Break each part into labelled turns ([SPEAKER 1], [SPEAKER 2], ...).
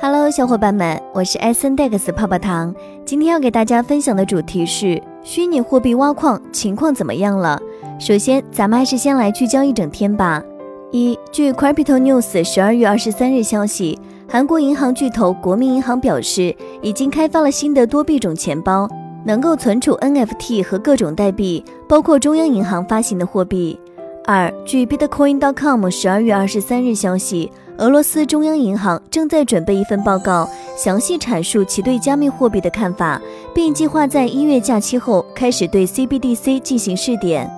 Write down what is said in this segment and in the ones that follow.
[SPEAKER 1] Hello，小伙伴们，我是 S N Dex 泡泡糖。今天要给大家分享的主题是虚拟货币挖矿情况怎么样了？首先，咱们还是先来聚焦一整天吧。一，据 Crypto News 十二月二十三日消息，韩国银行巨头国民银行表示，已经开发了新的多币种钱包，能够存储 NFT 和各种代币，包括中央银行发行的货币。二，据 Bitcoin.com 十二月二十三日消息。俄罗斯中央银行正在准备一份报告，详细阐述其对加密货币的看法，并计划在一月假期后开始对 CBDC 进行试点。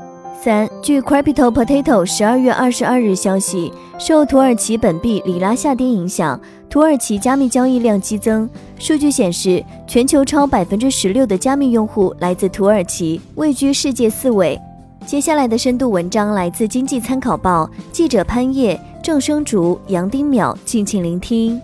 [SPEAKER 1] 三，据 Crypto Potato 十二月二十二日消息，受土耳其本币里拉下跌影响，土耳其加密交易量激增。数据显示，全球超百分之十六的加密用户来自土耳其，位居世界四位。接下来的深度文章来自经济参考报，记者潘叶。郑生竹、杨丁淼，敬请聆听。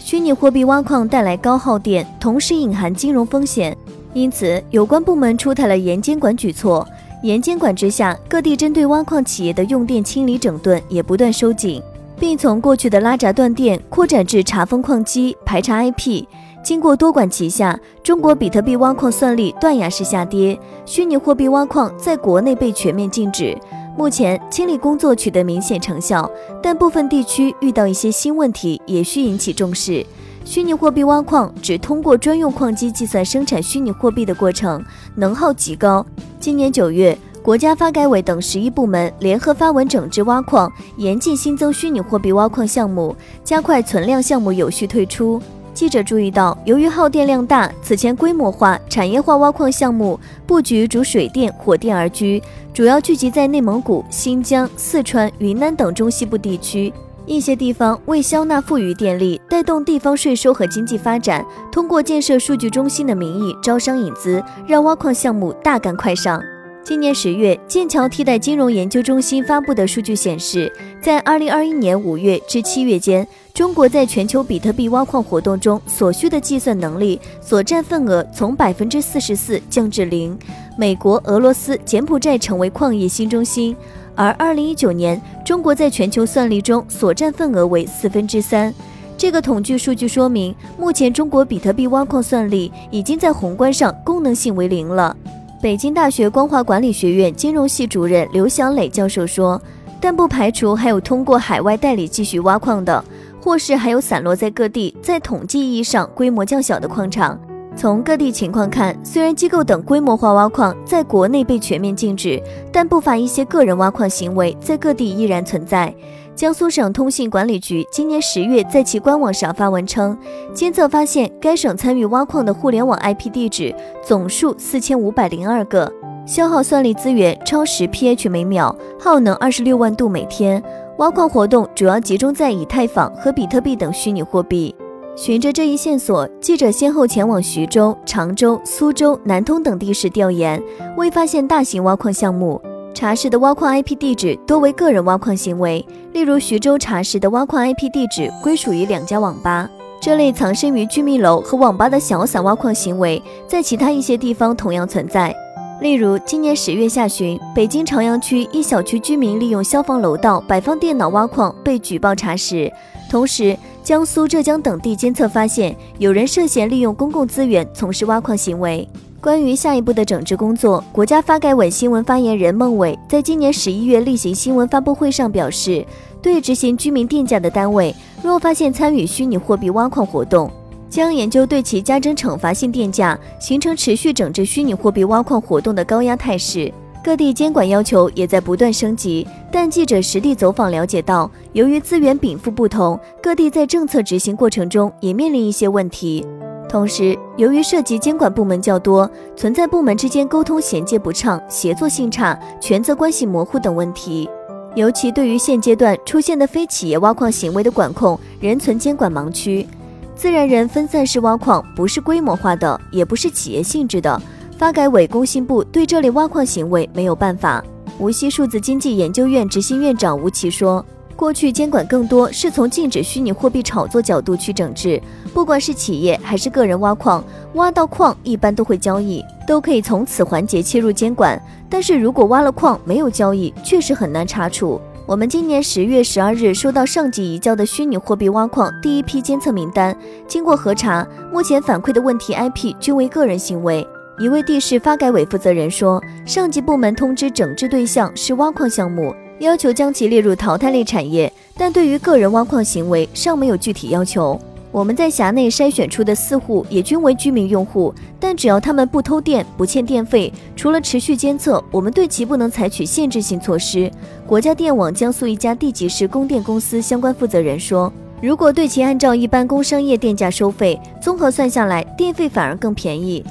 [SPEAKER 1] 虚拟货币挖矿带来高耗电，同时隐含金融风险，因此有关部门出台了严监管举措。严监管之下，各地针对挖矿企业的用电清理整顿也不断收紧，并从过去的拉闸断电扩展至查封矿机、排查 IP。经过多管齐下，中国比特币挖矿算力断崖式下跌，虚拟货币挖矿在国内被全面禁止。目前清理工作取得明显成效，但部分地区遇到一些新问题，也需引起重视。虚拟货币挖矿只通过专用矿机计算生产虚拟货币的过程，能耗极高。今年九月，国家发改委等十一部门联合发文整治挖矿，严禁新增虚拟货币挖矿项目，加快存量项目有序退出。记者注意到，由于耗电量大，此前规模化、产业化挖矿项目布局逐水电、火电而居，主要聚集在内蒙古、新疆、四川、云南等中西部地区。一些地方为消纳富余电力，带动地方税收和经济发展，通过建设数据中心的名义招商引资，让挖矿项目大干快上。今年十月，剑桥替代金融研究中心发布的数据显示，在二零二一年五月至七月间。中国在全球比特币挖矿活动中所需的计算能力所占份额从百分之四十四降至零。美国、俄罗斯、柬埔寨成为矿业新中心，而二零一九年中国在全球算力中所占份额为四分之三。这个统计数据说明，目前中国比特币挖矿算力已经在宏观上功能性为零了。北京大学光华管理学院金融系主任刘晓磊教授说，但不排除还有通过海外代理继续挖矿的。或是还有散落在各地，在统计意义上规模较小的矿场。从各地情况看，虽然机构等规模化挖矿在国内被全面禁止，但不乏一些个人挖矿行为在各地依然存在。江苏省通信管理局今年十月在其官网上发文称，监测发现该省参与挖矿的互联网 IP 地址总数四千五百零二个，消耗算力资源超十 PH 每秒，耗能二十六万度每天。挖矿活动主要集中在以太坊和比特币等虚拟货币。循着这一线索，记者先后前往徐州、常州、苏州、南通等地市调研，未发现大型挖矿项目。查实的挖矿 IP 地址多为个人挖矿行为，例如徐州查实的挖矿 IP 地址归属于两家网吧。这类藏身于居民楼和网吧的小散挖矿行为，在其他一些地方同样存在。例如，今年十月下旬，北京朝阳区一小区居民利用消防楼道摆放电脑挖矿被举报查实。同时，江苏、浙江等地监测发现，有人涉嫌利用公共资源从事挖矿行为。关于下一步的整治工作，国家发改委新闻发言人孟伟在今年十一月例行新闻发布会上表示，对执行居民电价的单位，若发现参与虚拟货币挖矿活动，将研究对其加征惩罚性电价，形成持续整治虚拟货币挖矿活动的高压态势。各地监管要求也在不断升级，但记者实地走访了解到，由于资源禀赋不同，各地在政策执行过程中也面临一些问题。同时，由于涉及监管部门较多，存在部门之间沟通衔接不畅、协作性差、权责关系模糊等问题。尤其对于现阶段出现的非企业挖矿行为的管控，仍存监管盲区。自然人分散式挖矿不是规模化的，也不是企业性质的。发改委、工信部对这类挖矿行为没有办法。无锡数字经济研究院执行院长吴奇说：“过去监管更多是从禁止虚拟货币炒作角度去整治，不管是企业还是个人挖矿，挖到矿一般都会交易，都可以从此环节切入监管。但是如果挖了矿没有交易，确实很难查处。”我们今年十月十二日收到上级移交的虚拟货币挖矿第一批监测名单，经过核查，目前反馈的问题 IP 均为个人行为。一位地市发改委负责人说，上级部门通知整治对象是挖矿项目，要求将其列入淘汰类产业，但对于个人挖矿行为尚没有具体要求。我们在辖内筛选出的四户也均为居民用户，但只要他们不偷电、不欠电费，除了持续监测，我们对其不能采取限制性措施。国家电网江苏一家地级市供电公司相关负责人说：“如果对其按照一般工商业电价收费，综合算下来，电费反而更便宜。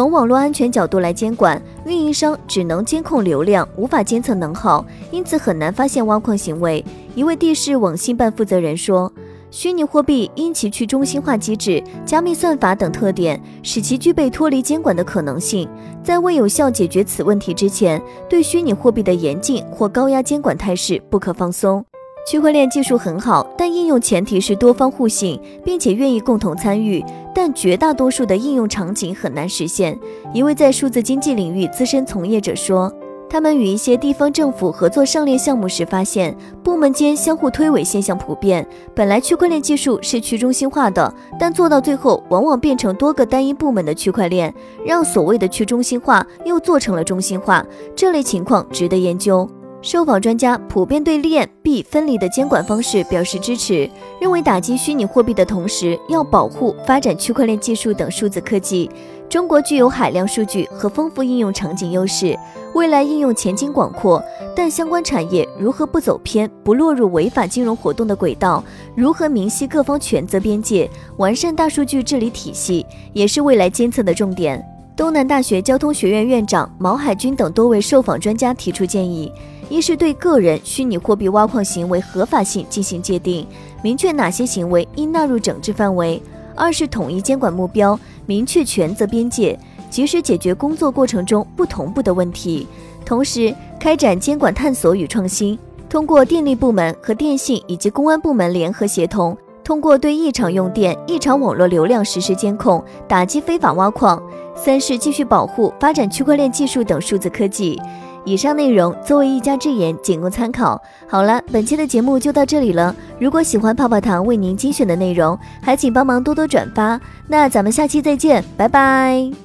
[SPEAKER 1] 从网络安全角度来监管，运营商只能监控流量，无法监测能耗，因此很难发现挖矿行为。”一位地市网信办负责人说。虚拟货币因其去中心化机制、加密算法等特点，使其具备脱离监管的可能性。在未有效解决此问题之前，对虚拟货币的严禁或高压监管态势不可放松。区块链技术很好，但应用前提是多方互信，并且愿意共同参与。但绝大多数的应用场景很难实现。一位在数字经济领域资深从业者说。他们与一些地方政府合作上链项目时，发现部门间相互推诿现象普遍。本来区块链技术是去中心化的，但做到最后，往往变成多个单一部门的区块链，让所谓的去中心化又做成了中心化。这类情况值得研究。受访专家普遍对链币分离的监管方式表示支持，认为打击虚拟货币的同时，要保护发展区块链技术等数字科技。中国具有海量数据和丰富应用场景优势，未来应用前景广阔。但相关产业如何不走偏、不落入违法金融活动的轨道，如何明晰各方权责边界，完善大数据治理体系，也是未来监测的重点。东南大学交通学院院长毛海军等多位受访专家提出建议。一是对个人虚拟货币挖矿行为合法性进行界定，明确哪些行为应纳入整治范围；二是统一监管目标，明确权责边界，及时解决工作过程中不同步的问题；同时开展监管探索与创新，通过电力部门和电信以及公安部门联合协同，通过对异常用电、异常网络流量实施监控，打击非法挖矿；三是继续保护发展区块链技术等数字科技。以上内容作为一家之言，仅供参考。好了，本期的节目就到这里了。如果喜欢泡泡糖为您精选的内容，还请帮忙多多转发。那咱们下期再见，拜拜。